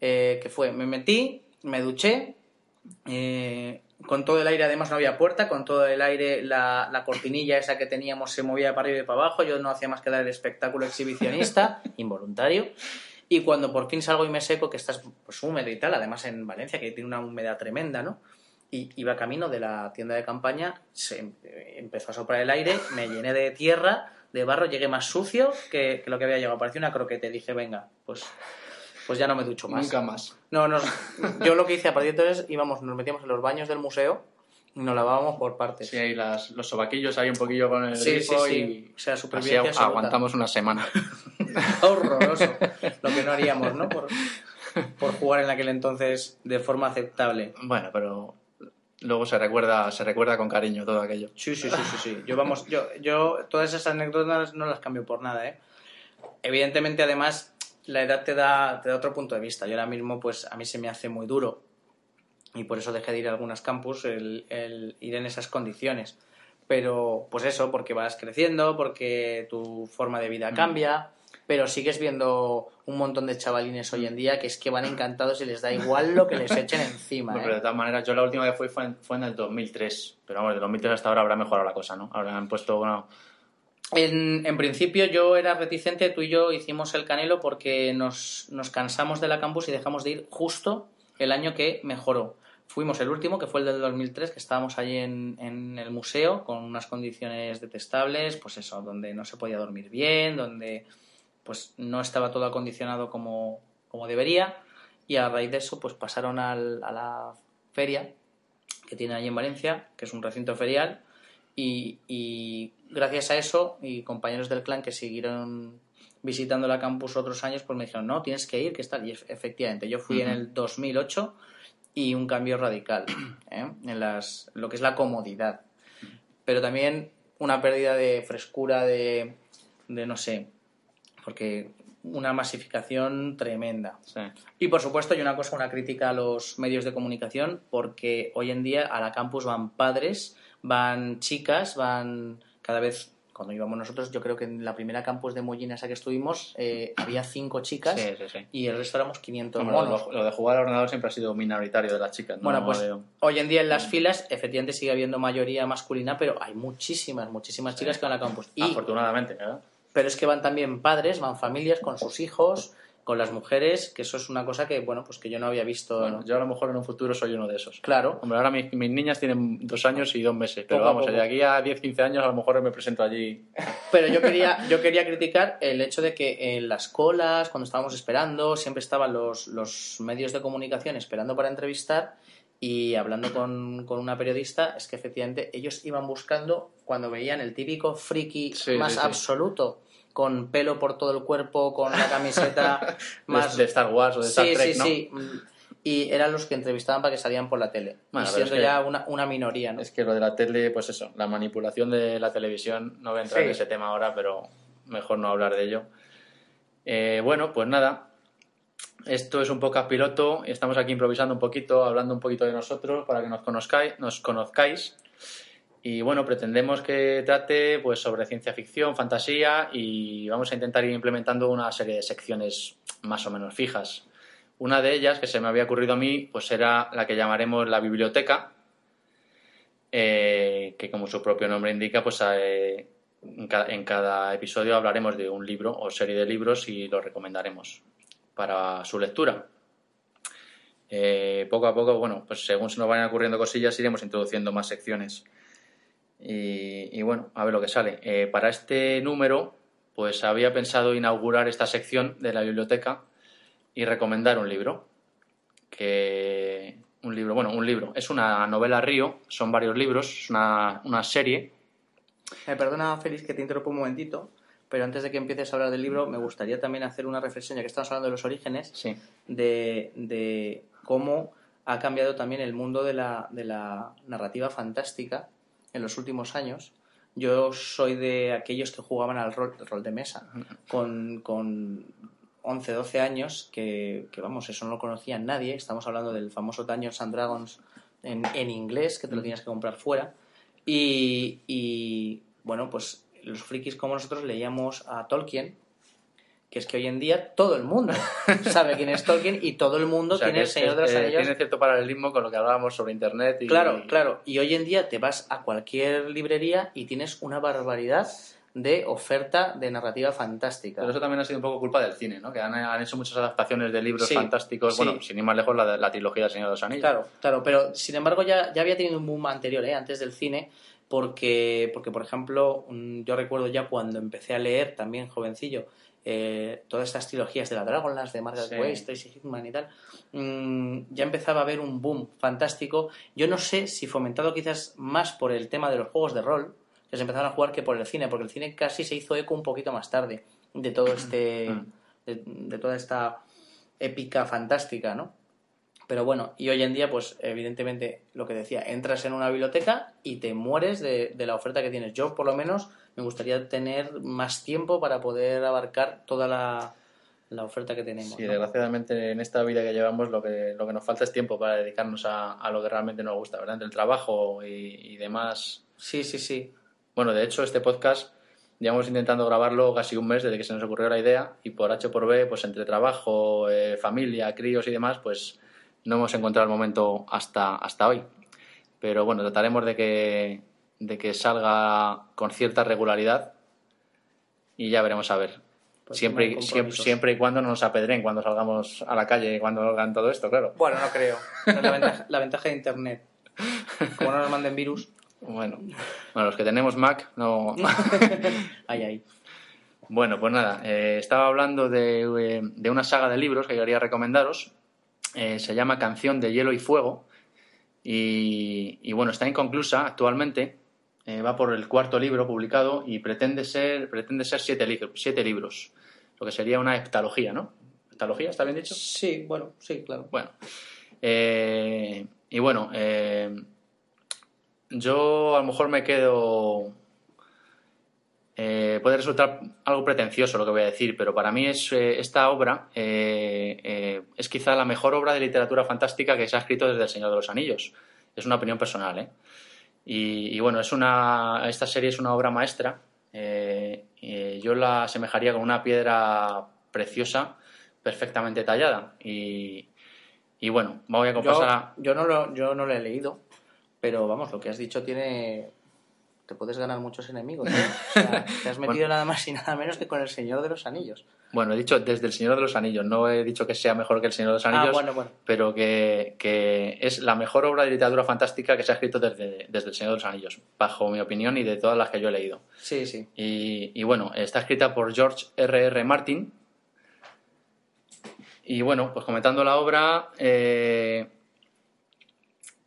Eh, que fue, me metí, me duché, eh, con todo el aire, además no había puerta, con todo el aire, la, la cortinilla esa que teníamos se movía para arriba y para abajo, yo no hacía más que dar el espectáculo exhibicionista, involuntario, y cuando por fin salgo y me seco, que estás pues húmedo y tal, además en Valencia, que tiene una humedad tremenda, ¿no? Y iba camino de la tienda de campaña, se em- empezó a soplar el aire, me llené de tierra, de barro, llegué más sucio que, que lo que había llegado, parecía una croqueta, dije, venga, pues, pues ya no me ducho más. Nunca más. No, nos, yo lo que hice a partir de entonces íbamos, nos metíamos en los baños del museo nos lavábamos por partes. Sí, ahí las, los sobaquillos ahí un poquillo con el Sí, sí, grifo sí. y O sea, así absoluta. aguantamos una semana. Horroroso. Lo que no haríamos, ¿no? Por, por jugar en aquel entonces de forma aceptable. bueno, pero luego se recuerda, se recuerda con cariño todo aquello. Sí, sí, sí, sí, sí. Yo, vamos, yo, yo todas esas anécdotas no las cambio por nada, ¿eh? Evidentemente, además, la edad te da, te da otro punto de vista. Yo ahora mismo, pues, a mí se me hace muy duro y por eso dejé de ir a algunas campus el, el ir en esas condiciones. Pero, pues eso, porque vas creciendo, porque tu forma de vida cambia, pero sigues viendo un montón de chavalines hoy en día que es que van encantados y les da igual lo que les echen encima. ¿eh? pero de todas maneras, yo la última que fui fue en, fue en el 2003. Pero vamos, de 2003 hasta ahora habrá mejorado la cosa, ¿no? Ahora han puesto, bueno, En, en principio yo era reticente, tú y yo hicimos el canelo porque nos, nos cansamos de la campus y dejamos de ir justo el año que mejoró. Fuimos el último, que fue el del 2003, que estábamos allí en, en el museo con unas condiciones detestables, pues eso, donde no se podía dormir bien, donde pues no estaba todo acondicionado como, como debería y a raíz de eso pues pasaron al- a la feria que tiene allí en Valencia, que es un recinto ferial, y, y gracias a eso y compañeros del clan que siguieron visitando la campus otros años, pues me dijeron, no, tienes que ir, que está. Y ef- efectivamente, yo fui en el 2008 y un cambio radical ¿eh? en las, lo que es la comodidad. Pero también una pérdida de frescura, de, de no sé, porque una masificación tremenda. sí. Y por supuesto, y una cosa, una crítica a los medios de comunicación, porque hoy en día a la campus van padres, van chicas, van cada vez. Cuando íbamos nosotros, yo creo que en la primera campus de Mollina esa que estuvimos, eh, había cinco chicas Sí, sí, sí. y el resto éramos 500 Hombre, monos. lo, lo de jugar al ordenador siempre ha sido minoritario de las chicas. ¿no? Bueno, pues hoy en día en las filas efectivamente sigue habiendo mayoría masculina, pero hay muchísimas, muchísimas chicas que van a la campus. Y, Afortunadamente, ¿verdad? pero es que van también padres, van familias con sus hijos, con las mujeres, que eso es una cosa que, bueno, pues que yo no había visto. Bueno, yo a lo mejor en un futuro soy uno de esos. Claro, Hombre, ahora mis, mis niñas tienen dos años y dos meses, pero Poco vamos, poco. de aquí a 10, 15 años a lo mejor me presento allí. Pero yo quería, yo quería criticar el hecho de que en las colas, cuando estábamos esperando, siempre estaban los, los medios de comunicación esperando para entrevistar y hablando con, con una periodista, es que efectivamente ellos iban buscando, cuando veían el típico friki Sí, más sí, sí. Con pelo por todo el cuerpo, con la camiseta más... de, Star Wars o de Star sí, Trek, sí, ¿no? sí. Y eran los que entrevistaban para que salían por la tele. Bueno, y siendo es que- ya una, una minoría, ¿no? Es que lo de la tele, pues eso, la manipulación de la televisión, no voy a entrar Sí. en ese tema ahora, pero mejor no hablar de ello. Eh, bueno, pues nada, esto es un podcast piloto, estamos aquí improvisando un poquito, hablando un poquito de nosotros para que nos conozcáis, nos conozcáis. Y bueno, pretendemos que trate pues sobre ciencia ficción, fantasía y vamos a intentar ir implementando una serie de secciones más o menos fijas. Una de ellas, que se me había ocurrido a mí, pues era la que llamaremos la biblioteca, eh, que como su propio nombre indica, pues eh, en, ca- en cada episodio hablaremos de un libro o serie de libros y los recomendaremos para su lectura. Eh, poco a poco, bueno, pues según se nos vayan ocurriendo cosillas, iremos introduciendo más secciones. Y, y bueno, a ver lo que sale. Eh, para este número, pues había pensado inaugurar esta sección de la biblioteca y recomendar un libro. Que un libro, bueno, un libro. Es una novela Río, son varios libros, es una, una serie. Me perdona, Félix, que te interrumpo un momentito, pero antes de que empieces a hablar del libro, me gustaría también hacer una reflexión, ya que estamos hablando de los orígenes, Sí. de, de cómo ha cambiado también el mundo de la, de la narrativa fantástica en los últimos años. Yo soy de aquellos que jugaban al rol, rol de mesa con, con 11, 12 años, que, que, vamos, eso no lo conocía nadie. Estamos hablando del famoso Dungeons and Dragons en, en inglés, que te lo tenías que comprar fuera. Y, y, bueno, pues los frikis como nosotros leíamos a Tolkien, que es que hoy en día todo el mundo sabe quién es Tolkien y todo el mundo O sea, tiene el Señor de los eh, Anillos. Tiene cierto paralelismo con lo que hablábamos sobre Internet. Y, Claro, claro. Y hoy en día te vas a cualquier librería y tienes una barbaridad de oferta de narrativa fantástica. Pero eso también ha sido un poco culpa del cine, ¿no? Que han, han hecho muchas adaptaciones de libros Sí, fantásticos. sí. Bueno, sin ir más lejos, la, la trilogía del Señor de los Anillos. Claro, claro, pero sin embargo ya, ya había tenido un boom anterior, ¿eh? antes del cine, porque, porque por ejemplo, yo recuerdo ya cuando empecé a leer, también jovencillo, eh, todas estas trilogías de la Dragonlance, de Margaret Sí. Weiss, Tracy Hickman y tal, mm, ya empezaba a haber un boom fantástico. Yo no sé si fomentado quizás más por el tema de los juegos de rol, que se empezaron a jugar, que por el cine, porque el cine casi se hizo eco un poquito más tarde de todo este... Mm. de, de toda esta épica fantástica, ¿no? Pero bueno, y hoy en día, pues evidentemente, lo que decía, entras en una biblioteca y te mueres de, de la oferta que tienes. Yo, por lo menos, me gustaría tener más tiempo para poder abarcar toda la, la oferta que tenemos. Sí, ¿no? desgraciadamente en esta vida que llevamos lo que, lo que nos falta es tiempo para dedicarnos a, a lo que realmente nos gusta, ¿verdad? Entre el trabajo y, y demás. sí, sí, sí. Bueno, de hecho, este podcast llevamos intentando grabarlo casi un mes desde que se nos ocurrió la idea y por H por B, pues entre trabajo, eh, familia, críos y demás, pues no hemos encontrado el momento hasta, hasta hoy. Pero bueno, trataremos de que, de que salga con cierta regularidad y ya veremos a ver. Pues siempre, siempre, y cuando no nos apedren cuando salgamos a la calle, cuando hagan todo esto, claro. Bueno, no creo. Es la ventaja, la ventaja de Internet. Como no nos manden virus, Bueno, bueno los que tenemos Mac, no. ay, ay. Bueno, pues nada, eh, estaba hablando de, eh, de una saga de libros que quería recomendaros. Eh, se llama Canción de Hielo y Fuego. Y, y bueno, está inconclusa actualmente. Eh, va por el cuarto libro publicado y pretende ser, pretende ser siete, li- siete libros. Lo que sería una heptalogía, ¿no? ¿Heptalogía? ¿Está bien dicho? Sí, bueno, sí, claro. Bueno, eh, y bueno, eh, yo a lo mejor me quedo. eh, puede resultar algo pretencioso lo que voy a decir, pero para mí es esta obra es quizá la mejor obra de literatura fantástica que se ha escrito desde El Señor de los Anillos. Es una opinión personal, ¿eh? Y, y bueno, es una, esta serie es una obra maestra. eh, eh, yo la asemejaría con una piedra preciosa, perfectamente tallada. Y, y bueno, voy a Yo, pasar a... yo, no lo, yo no lo he leído, pero vamos, lo que has dicho tiene. Te puedes ganar muchos enemigos. ¿eh? O sea, te has metido Bueno. nada más y nada menos que con el Señor de los Anillos. Bueno, he dicho desde El Señor de los Anillos. No he dicho que sea mejor que El Señor de los Anillos, Ah, bueno, bueno. pero que, que es la mejor obra de literatura fantástica que se ha escrito desde, desde El Señor de los Anillos, bajo mi opinión y de todas las que yo he leído. Sí, sí. Y, y bueno, está escrita por George R. R. Martin. Y bueno, pues comentando la obra, eh,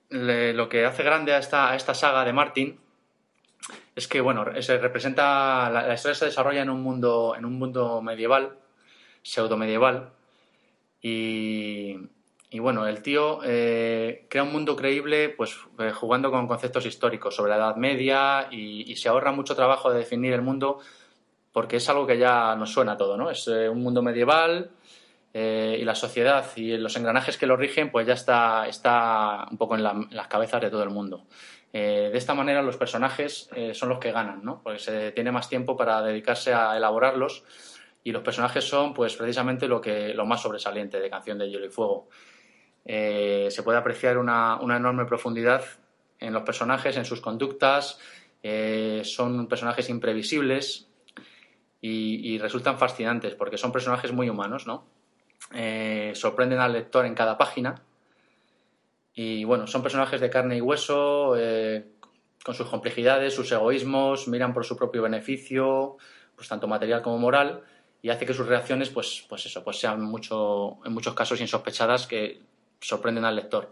le- lo que hace grande a esta, a esta saga de Martin es que, bueno, se representa, la, historia se desarrolla en un mundo, en un mundo medieval, pseudo-medieval, y, y bueno, el tío eh, crea un mundo creíble pues eh, jugando con conceptos históricos sobre la Edad Media y, se ahorra mucho trabajo de definir el mundo porque es algo que ya nos suena todo, ¿no? Es eh, un mundo medieval y la sociedad y los engranajes que lo rigen pues ya está, está un poco en, la- en las cabezas de todo el mundo. Eh, de esta manera los personajes eh, son los que ganan. Porque se tiene más tiempo para dedicarse a elaborarlos y los personajes son pues precisamente lo, que, lo más sobresaliente de Canción de Hielo y Fuego. Eh, se puede apreciar una, una enorme profundidad en los personajes, en sus conductas, son personajes imprevisibles y, y resultan fascinantes porque son personajes muy humanos, ¿no? Sorprenden al lector en cada página Y bueno, son personajes de carne y hueso, eh, con sus complejidades, sus egoísmos, miran por su propio beneficio, pues tanto material como moral, y hace que sus reacciones, pues, pues eso, pues sean mucho, en muchos casos insospechadas que sorprenden al lector.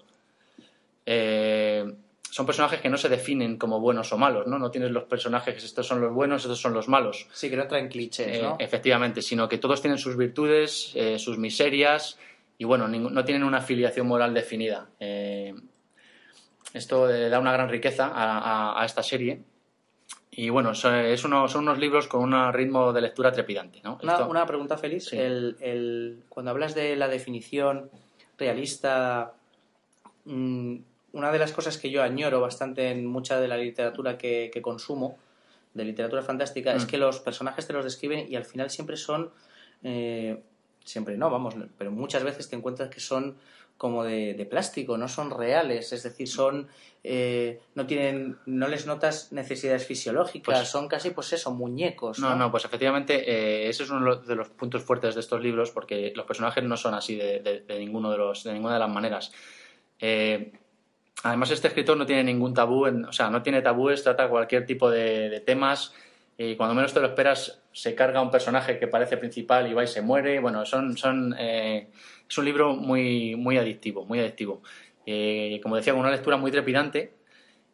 Eh, son personajes que no se definen como buenos o malos, ¿no? No tienes los personajes que estos son los buenos, estos son los malos. Sí, que no traen clichés, ¿no? Eh, efectivamente, sino que todos tienen sus virtudes, eh, sus miserias y, bueno, no tienen una filiación moral definida. Eh, esto da una gran riqueza a, esta serie. Y bueno, es son unos libros con un ritmo de lectura trepidante. ¿no? Una, pregunta feliz. El, cuando hablas de la definición realista, mm, una de las cosas que yo añoro bastante en mucha de la literatura que, consumo, de literatura fantástica, es mm. que los personajes te los describen y al final siempre son, eh, siempre no, vamos, pero muchas veces te encuentras que son como de, plástico, no son reales, es decir, son eh, no tienen, no les notas necesidades fisiológicas, pues son casi pues eso, muñecos. No, no, pues efectivamente eh, ese es uno de los puntos fuertes de estos libros porque los personajes no son así de, ninguno de los, de ninguna de las maneras. Eh, Además, este escritor no tiene ningún tabú, o sea, no tiene tabúes, trata cualquier tipo de, temas y cuando menos te lo esperas se carga un personaje que parece principal y va y se muere. Bueno, son, son, eh, es un libro muy, muy adictivo, muy adictivo. Eh, como decía, con una lectura muy trepidante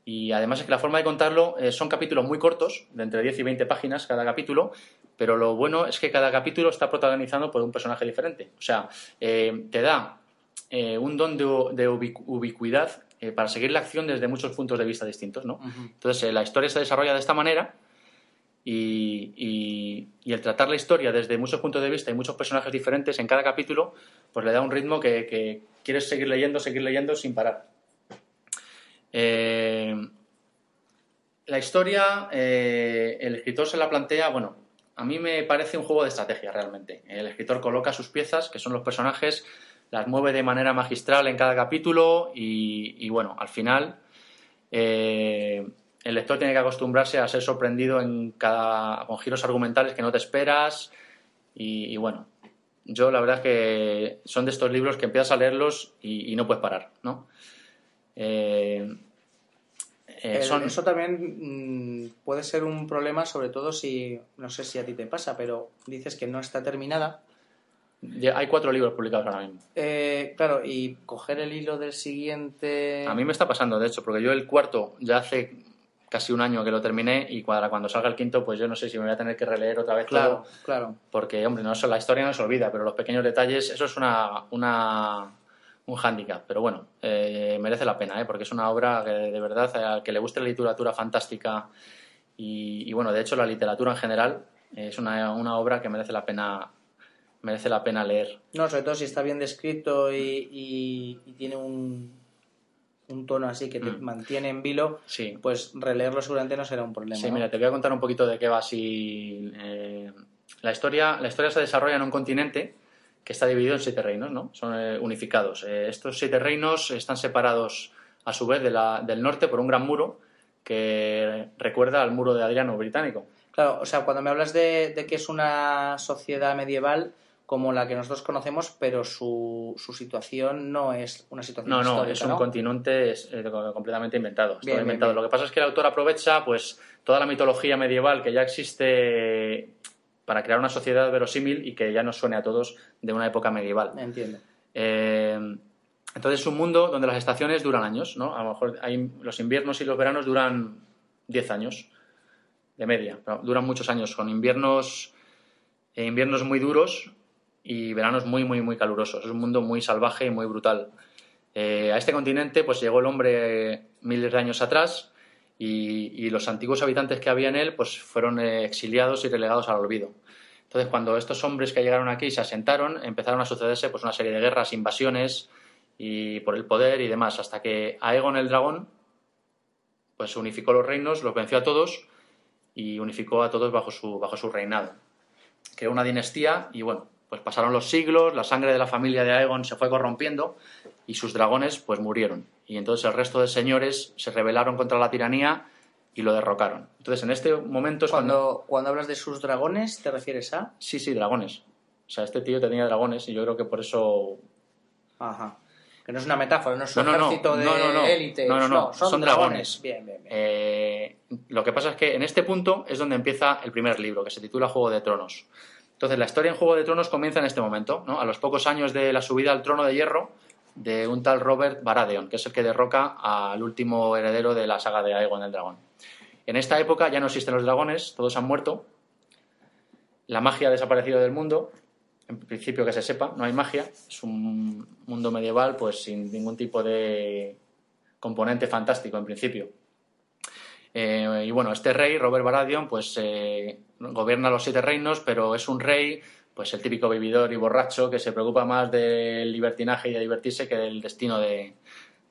y además es que la forma de contarlo eh, son capítulos muy cortos, de entre 10 y 20 páginas cada capítulo, pero lo bueno es que cada capítulo está protagonizado por un personaje diferente. O sea, te da un don de ubicuidad eh, para seguir la acción desde muchos puntos de vista distintos, ¿no? Entonces, eh, la historia se desarrolla de esta manera y, el tratar la historia desde muchos puntos de vista y muchos personajes diferentes en cada capítulo, pues le da un ritmo que, quieres seguir leyendo, seguir leyendo sin parar. Eh, la historia, el escritor se la plantea, bueno, a mí me parece un juego de estrategia realmente. El escritor coloca sus piezas, que son los personajes, las mueve de manera magistral en cada capítulo y, bueno, al final eh, el lector tiene que acostumbrarse a ser sorprendido en cada, con giros argumentales que no te esperas y, bueno, yo la verdad es que son de estos libros que empiezas a leerlos y, no puedes parar, ¿no? Eh, eh, eso también mm, puede ser un problema, sobre todo si, no sé si a ti te pasa, pero dices que no está terminada hay cuatro libros publicados ahora mismo. Eh, claro, y coger el hilo del siguiente. A mí me está pasando, de hecho, porque yo el cuarto ya hace casi un año que lo terminé y cuando, cuando salga el quinto, pues yo no sé si me voy a tener que releer otra vez claro, todo. Claro. Porque, hombre, no, la historia no se olvida, pero los pequeños detalles, eso es una, una un hándicap. Pero bueno, eh, merece la pena, ¿eh? porque es una obra que de verdad, al que le guste la literatura fantástica y, y bueno, de hecho, la literatura en general es una, una obra que merece la pena merece la pena leer. No, sobre todo si está bien descrito y, tiene un, un, tono así que te mm. mantiene en vilo, sí. pues releerlo seguramente no será un problema. Sí, mira, te voy a contar un poquito de qué va así. Eh, la, historia, la historia se desarrolla en un continente que está dividido en siete reinos, ¿no? Son eh, unificados. Eh, estos siete reinos están separados a su vez de la, del norte por un gran muro que recuerda al muro de Adriano británico. Claro, o sea, cuando me hablas de, de que es una sociedad medieval, como la que nosotros conocemos, pero su, su situación no es una situación no, No, es un continente eh, completamente inventado. inventado. Lo que pasa es que el autor aprovecha pues toda la mitología medieval que ya existe para crear una sociedad verosímil y que ya nos suene a todos de una época medieval. Entiendo. Eh, entonces es un mundo donde las estaciones duran años, ¿no? A lo mejor hay, los inviernos y los veranos duran 10 años de media, pero duran muchos años, con inviernos, eh, inviernos muy duros y veranos muy, muy, muy calurosos. Es un mundo muy salvaje y muy brutal. Eh, a este continente pues llegó el hombre miles de años atrás y, los antiguos habitantes que había en él pues fueron eh, exiliados y relegados al olvido. Entonces, cuando estos hombres que llegaron aquí se asentaron, empezaron a sucederse pues una serie de guerras, invasiones y por el poder y demás, hasta que Aegon el dragón pues unificó los reinos, los venció a todos y unificó a todos bajo su, bajo su reinado. Creó una dinastía y bueno, pues pasaron los siglos, la sangre de la familia de Aegon se fue corrompiendo y sus dragones pues murieron. Y entonces el resto de señores se rebelaron contra la tiranía y lo derrocaron. Entonces en este momento es cuando... Cuando, hablas de sus dragones, ¿te refieres a...? Sí, sí, dragones. O sea, este tío tenía dragones y yo creo que por eso... Ajá. Que no es una metáfora, no es un No, ejército de No, no, no. élite. No, no, no. son, Son dragones. dragones. Bien, bien, bien. Eh, lo que pasa es que en este punto es donde empieza el primer libro, que se titula Juego de Tronos. Entonces, la historia en Juego de Tronos comienza en este momento, ¿no? a los pocos años de la subida al trono de hierro de un tal Robert Baratheon, que es el que derroca al último heredero de la saga de Aegon el Dragón. En esta época ya no existen los dragones, todos han muerto, la magia ha desaparecido del mundo, en principio que se sepa, no hay magia, es un mundo medieval pues sin ningún tipo de componente fantástico en principio. Eh, y bueno, este rey, Robert Baratheon, pues eh, gobierna los siete reinos, pero es un rey, pues el típico vividor y borracho que se preocupa más del libertinaje y de divertirse que del destino de,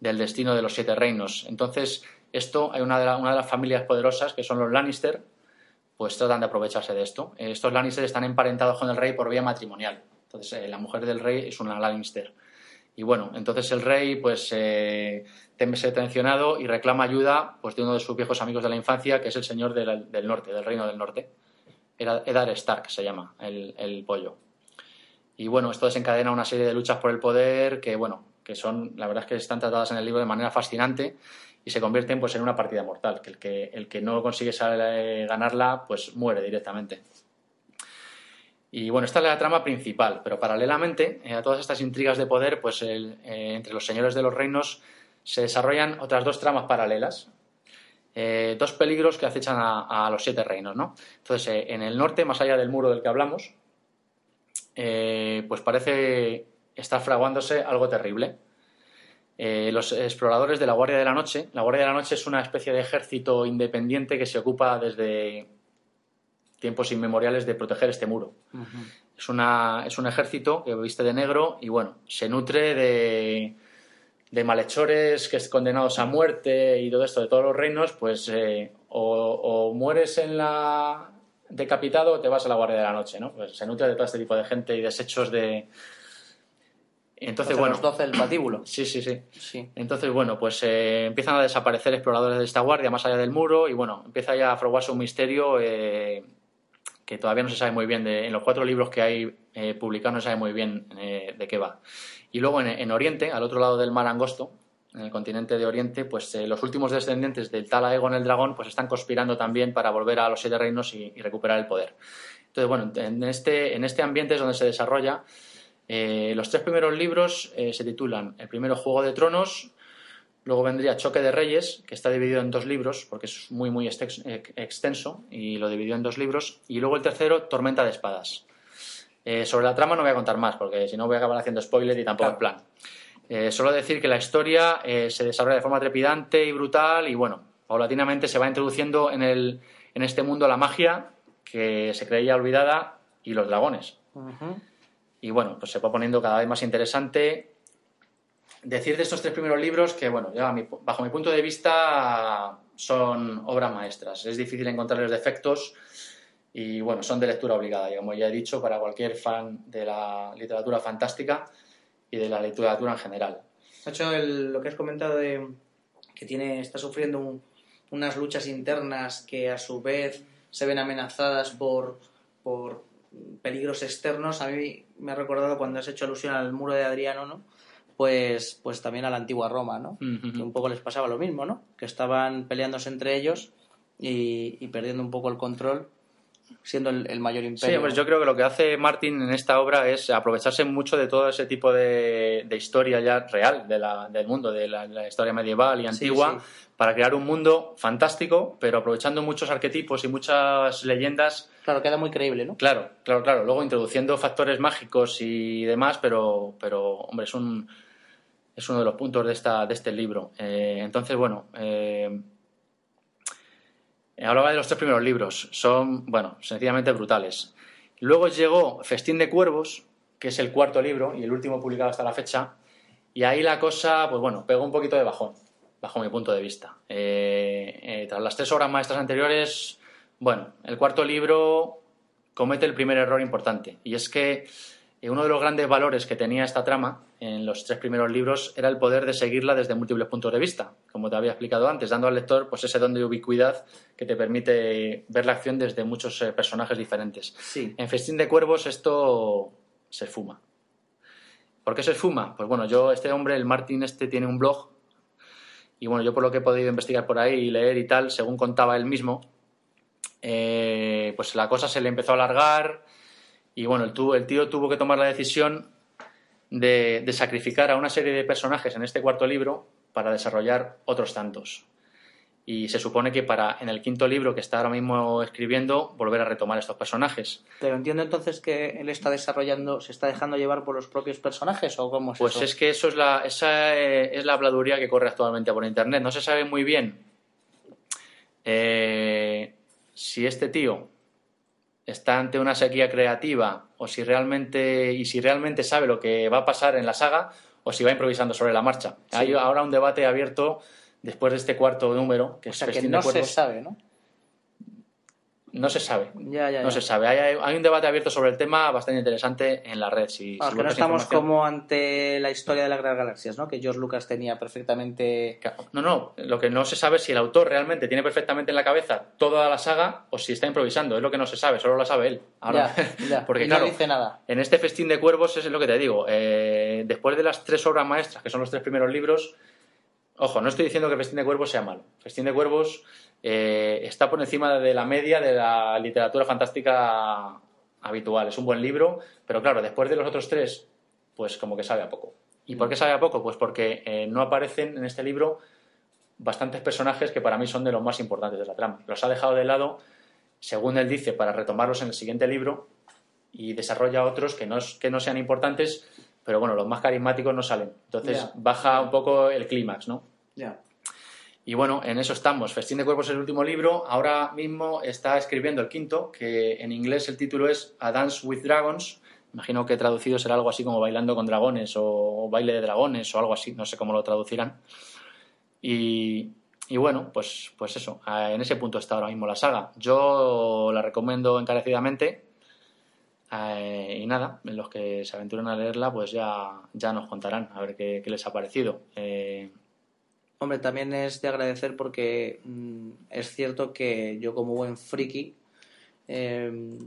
del destino de los siete reinos. Entonces, esto, hay una de, la- de las familias poderosas, que son los Lannister, pues tratan de aprovecharse de esto. Estos Lannister están emparentados con el rey por vía matrimonial. Entonces, eh, la mujer del rey es una Lannister. Y bueno, entonces el rey pues eh, teme ser tensionado y reclama ayuda pues, de uno de sus viejos amigos de la infancia, que es el señor del, del norte, del reino del norte. Eddard Stark se llama, el, el pollo. Y bueno, esto desencadena una serie de luchas por el poder que, bueno, que son, la verdad es que están tratadas en el libro de manera fascinante y se convierten pues en una partida mortal, que el que, el que no consigue ganarla pues muere directamente. Y bueno, esta es la trama principal, pero paralelamente eh, a todas estas intrigas de poder, pues el- eh, entre los señores de los reinos se desarrollan otras dos tramas paralelas. Eh, dos peligros que acechan a, a los siete reinos, ¿no? Entonces, en el norte, más allá del muro del que hablamos, pues parece estar fraguándose algo terrible. Los exploradores de la Guardia de la Noche, la Guardia de la Noche es una especie de ejército independiente que se ocupa desde tiempos inmemoriales de proteger este muro. Es, una, es un ejército que viste de negro y bueno, se nutre de, de malhechores que es condenados a muerte y todo esto de todos los reinos, pues eh, o, o mueres en la decapitado o te vas a la guardia de la noche, ¿no? Pues se nutre de todo este tipo de gente y desechos de... Entonces, Entonces, bueno, los 12 del patíbulo. sí, sí, sí. Sí. Entonces, bueno, pues eh, empiezan a desaparecer exploradores de esta guardia más allá del muro y bueno, empieza ya a fraguarse un misterio eh, que todavía no se sabe muy bien. De, en los cuatro libros que hay eh, publicados no se sabe muy bien eh, de qué va. Y luego en, en Oriente, al otro lado del mar angosto, en el continente de Oriente, pues eh, los últimos descendientes del tal Aegon el dragón pues están conspirando también para volver a los siete reinos y, y recuperar el poder. Entonces, bueno, en este, en este ambiente es donde se desarrolla. los tres primeros libros se titulan el primero Juego de Tronos, Luego vendría Choque de Reyes, que está dividido en dos libros, porque es muy, muy extenso, y lo dividió en dos libros. Y luego el tercero, Tormenta de Espadas. Eh, sobre la trama no voy a contar más, porque si no voy a acabar haciendo spoiler y tampoco es plan. Eh, solo decir que la historia eh, se desarrolla de forma trepidante y brutal, y bueno, paulatinamente se va introduciendo en, el, en este mundo la magia que se creía olvidada y los dragones. Y bueno, pues se va poniendo cada vez más interesante. Decir de estos tres primeros libros que, bueno, mi- bajo mi punto de vista son obras maestras. Es difícil encontrarles defectos y, bueno, son de lectura obligada, y como ya he dicho, para cualquier fan de la literatura fantástica y de la literatura en general. Hecho, el- lo que has comentado de que tiene, está sufriendo un- unas luchas internas que a su vez se ven amenazadas por, por peligros externos, a mí me ha recordado cuando has hecho alusión al muro de Adriano, ¿no? Pues, pues también a la antigua Roma, ¿no? Que un poco les pasaba lo mismo, ¿no? Que estaban peleándose entre ellos y, y perdiendo un poco el control, siendo el, el mayor imperio. Sí, pues yo creo que lo que hace Martin en esta obra es aprovecharse mucho de todo ese tipo de, de historia ya real de la- del mundo, de la, la historia medieval y Sí, antigua, sí. para crear un mundo fantástico, pero aprovechando muchos arquetipos y muchas leyendas. Claro, queda muy creíble, ¿no? Claro, claro, claro. Luego introduciendo factores mágicos y demás, pero, pero hombre, es un es uno de los puntos de esta de este libro. Eh, entonces, bueno. Eh, Hablaba de los tres primeros libros. Son, bueno, sencillamente brutales. Luego llegó Festín de Cuervos, que es el cuarto libro y el último publicado hasta la fecha. Y ahí la cosa, pues bueno, pegó un poquito de bajón, bajo mi punto de vista. Eh, tras las tres obras maestras anteriores, bueno, el cuarto libro comete el primer error importante. Y es que uno de los grandes valores que tenía esta trama en los tres primeros libros era el poder de seguirla desde múltiples puntos de vista, como te había explicado antes, dando al lector pues ese don de ubicuidad que te permite ver la acción desde muchos eh, personajes diferentes. Sí. En Festín de Cuervos esto se fuma. ¿Por qué se esfuma? Pues bueno, yo, este hombre, el Martin este, tiene un blog y bueno, yo por lo que he podido investigar por ahí y leer y tal, según contaba él mismo, eh, pues la cosa se le empezó a alargar y bueno, el, el tío tuvo que tomar la decisión de, de, sacrificar a una serie de personajes en este cuarto libro para desarrollar otros tantos. Y se supone que para en el quinto libro que está ahora mismo escribiendo volver a retomar estos personajes. Pero entiendo entonces que él está desarrollando, se está dejando llevar por los propios personajes o cómo es pues eso? es que eso es la, esa eh, es la habladuría que corre actualmente por internet. No se sabe muy bien eh, si este tío está ante una sequía creativa o si realmente y si realmente sabe lo que va a pasar en la saga o si va improvisando sobre la marcha. Sí. Hay ahora un debate abierto después de este cuarto número que o es sea, que no se sabe, ¿no? No se sabe. Ya, ya, No ya. se sabe. Hay, hay un debate abierto sobre el tema bastante interesante en la red. Si, que no estamos como ante la historia de las Gran Galaxias, ¿no? Que George Lucas tenía perfectamente... No, no. Lo que no se sabe es si el autor realmente tiene perfectamente en la cabeza toda la saga o si está improvisando. Es lo que no se sabe. Solo lo sabe él. Ahora, porque y claro, no dice nada. en este festín de cuervos es lo que te digo. eh, después de las tres obras maestras, que son los tres primeros libros, ojo, no estoy diciendo que Festín de Cuervos sea malo. Festín de Cuervos eh, está por encima de la media de la literatura fantástica habitual. Es un buen libro, pero claro, después de los otros tres, pues como que sabe a poco. ¿Y por qué sabe a poco? Pues porque eh, no aparecen en este libro bastantes personajes que para mí son de los más importantes de la trama. Los ha dejado de lado, según él dice, para retomarlos en el siguiente libro y desarrolla otros que no, que no sean importantes, pero bueno, los más carismáticos no salen. Entonces baja un poco el clímax, ¿no? Ya. Y bueno, en eso estamos. Festín de Cuerpos es el último libro. Ahora mismo está escribiendo el quinto, que en inglés el título es A Dance with Dragons. Imagino que traducido será algo así como Bailando con Dragones o Baile de Dragones o algo así. No sé cómo lo traducirán. Y, y bueno, pues, pues eso. eh, En ese punto está ahora mismo la saga. Yo la recomiendo encarecidamente. Eh, y nada, los que se aventuren a leerla, pues ya, ya nos contarán a ver qué, qué les ha parecido. Eh, Hombre, también es de agradecer porque mm, es cierto que yo como buen friki eh,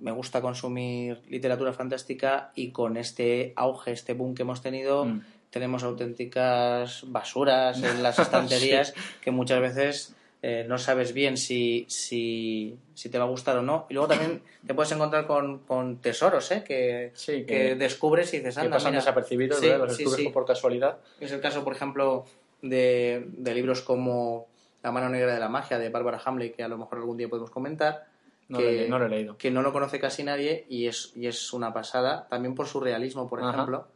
me gusta consumir literatura fantástica y con este auge, este boom que hemos tenido, Mm. tenemos auténticas basuras en las estanterías que muchas veces eh, no sabes bien si, si, si te va a gustar o no. Y luego también te puedes encontrar con, con tesoros, ¿eh? Que, Sí, que que- descubres y dices, que anda, pasan mira". desapercibidos, Sí, ¿verdad? Los sí, descubres por casualidad. Es el caso, por ejemplo, de, de libros como La mano negra de la magia de Barbara Hamley, que a lo mejor algún día podemos comentar, No, que, lo, no lo he leído. que no lo conoce casi nadie y es, y es una pasada, también por su realismo, por Ajá. ejemplo,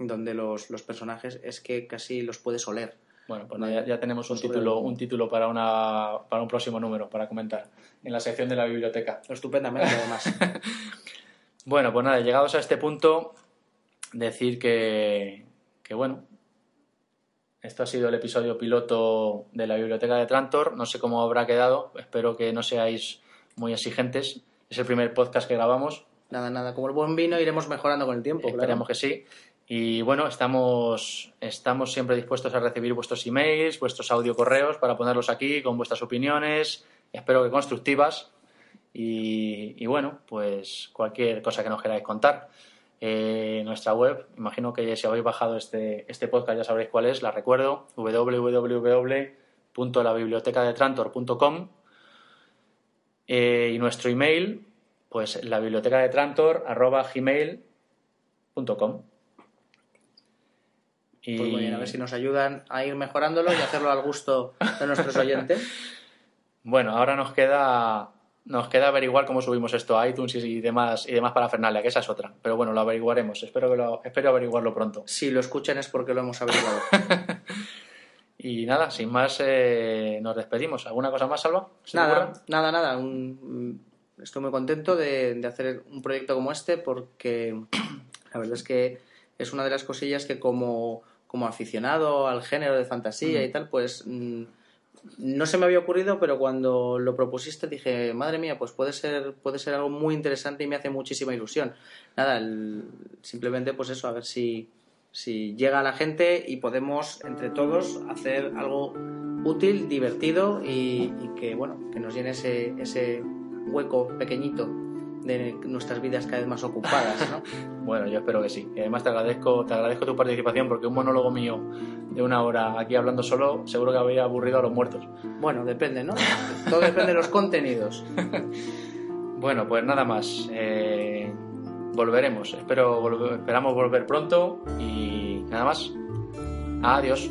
donde los, los personajes es que casi los puedes oler. Bueno, pues ya, ya tenemos un Sobre- título, un título para, una, para un próximo número, para comentar, en la sección de la biblioteca. Estupendamente, además. Bueno, pues nada, llegados a este punto, decir que, que bueno, esto ha sido el episodio piloto de la biblioteca de Trantor. No sé cómo habrá quedado, espero que no seáis muy exigentes. Es el primer podcast que grabamos, nada, nada, como el buen vino iremos mejorando con el tiempo. claro. Esperemos que sí. Y bueno, estamos, estamos siempre dispuestos a recibir vuestros emails, vuestros audio correos para ponerlos aquí con vuestras opiniones, espero que constructivas. Y, bueno, pues cualquier cosa que nos queráis contar. Eh, nuestra web, imagino que si habéis bajado este, este podcast ya sabréis cuál es, la recuerdo, www.labibliotecadetrantor.com eh, y nuestro email, pues la biblioteca de Trantor arroba gmail.com. Y Pues muy bien, a ver si nos ayudan a ir mejorándolo y hacerlo al gusto de nuestros oyentes. bueno, ahora nos queda nos queda averiguar cómo subimos esto a iTunes y demás y demás para Fernalia, que esa es otra. Pero bueno, lo averiguaremos. Espero que lo, espero averiguarlo pronto. Si lo escuchan es porque lo hemos averiguado. Y nada, sin más eh, nos despedimos. ¿Alguna cosa más, Salva? ¿Se te Nada, nada, nada. un- mm, estoy muy contento de, de hacer un proyecto como este porque la verdad es que es una de las cosillas que como, como aficionado al género de fantasía y tal, pues mm, no se me había ocurrido, pero cuando lo propusiste dije, madre mía, pues puede ser, puede ser algo muy interesante y me hace muchísima ilusión. Nada, el- simplemente pues eso, a ver si, si llega a la gente y podemos entre todos hacer algo útil, divertido y, y que bueno, que nos llene ese, ese hueco pequeñito de nuestras vidas cada vez más ocupadas, ¿no? Bueno, yo espero que sí. Y además te agradezco, te agradezco tu participación porque un monólogo mío de una hora aquí hablando solo seguro que habría aburrido a los muertos. Bueno, depende, ¿no? Todo depende de los contenidos. Bueno, pues nada más. Eh, volveremos. Espero, esperamos volver pronto y nada más. Adiós.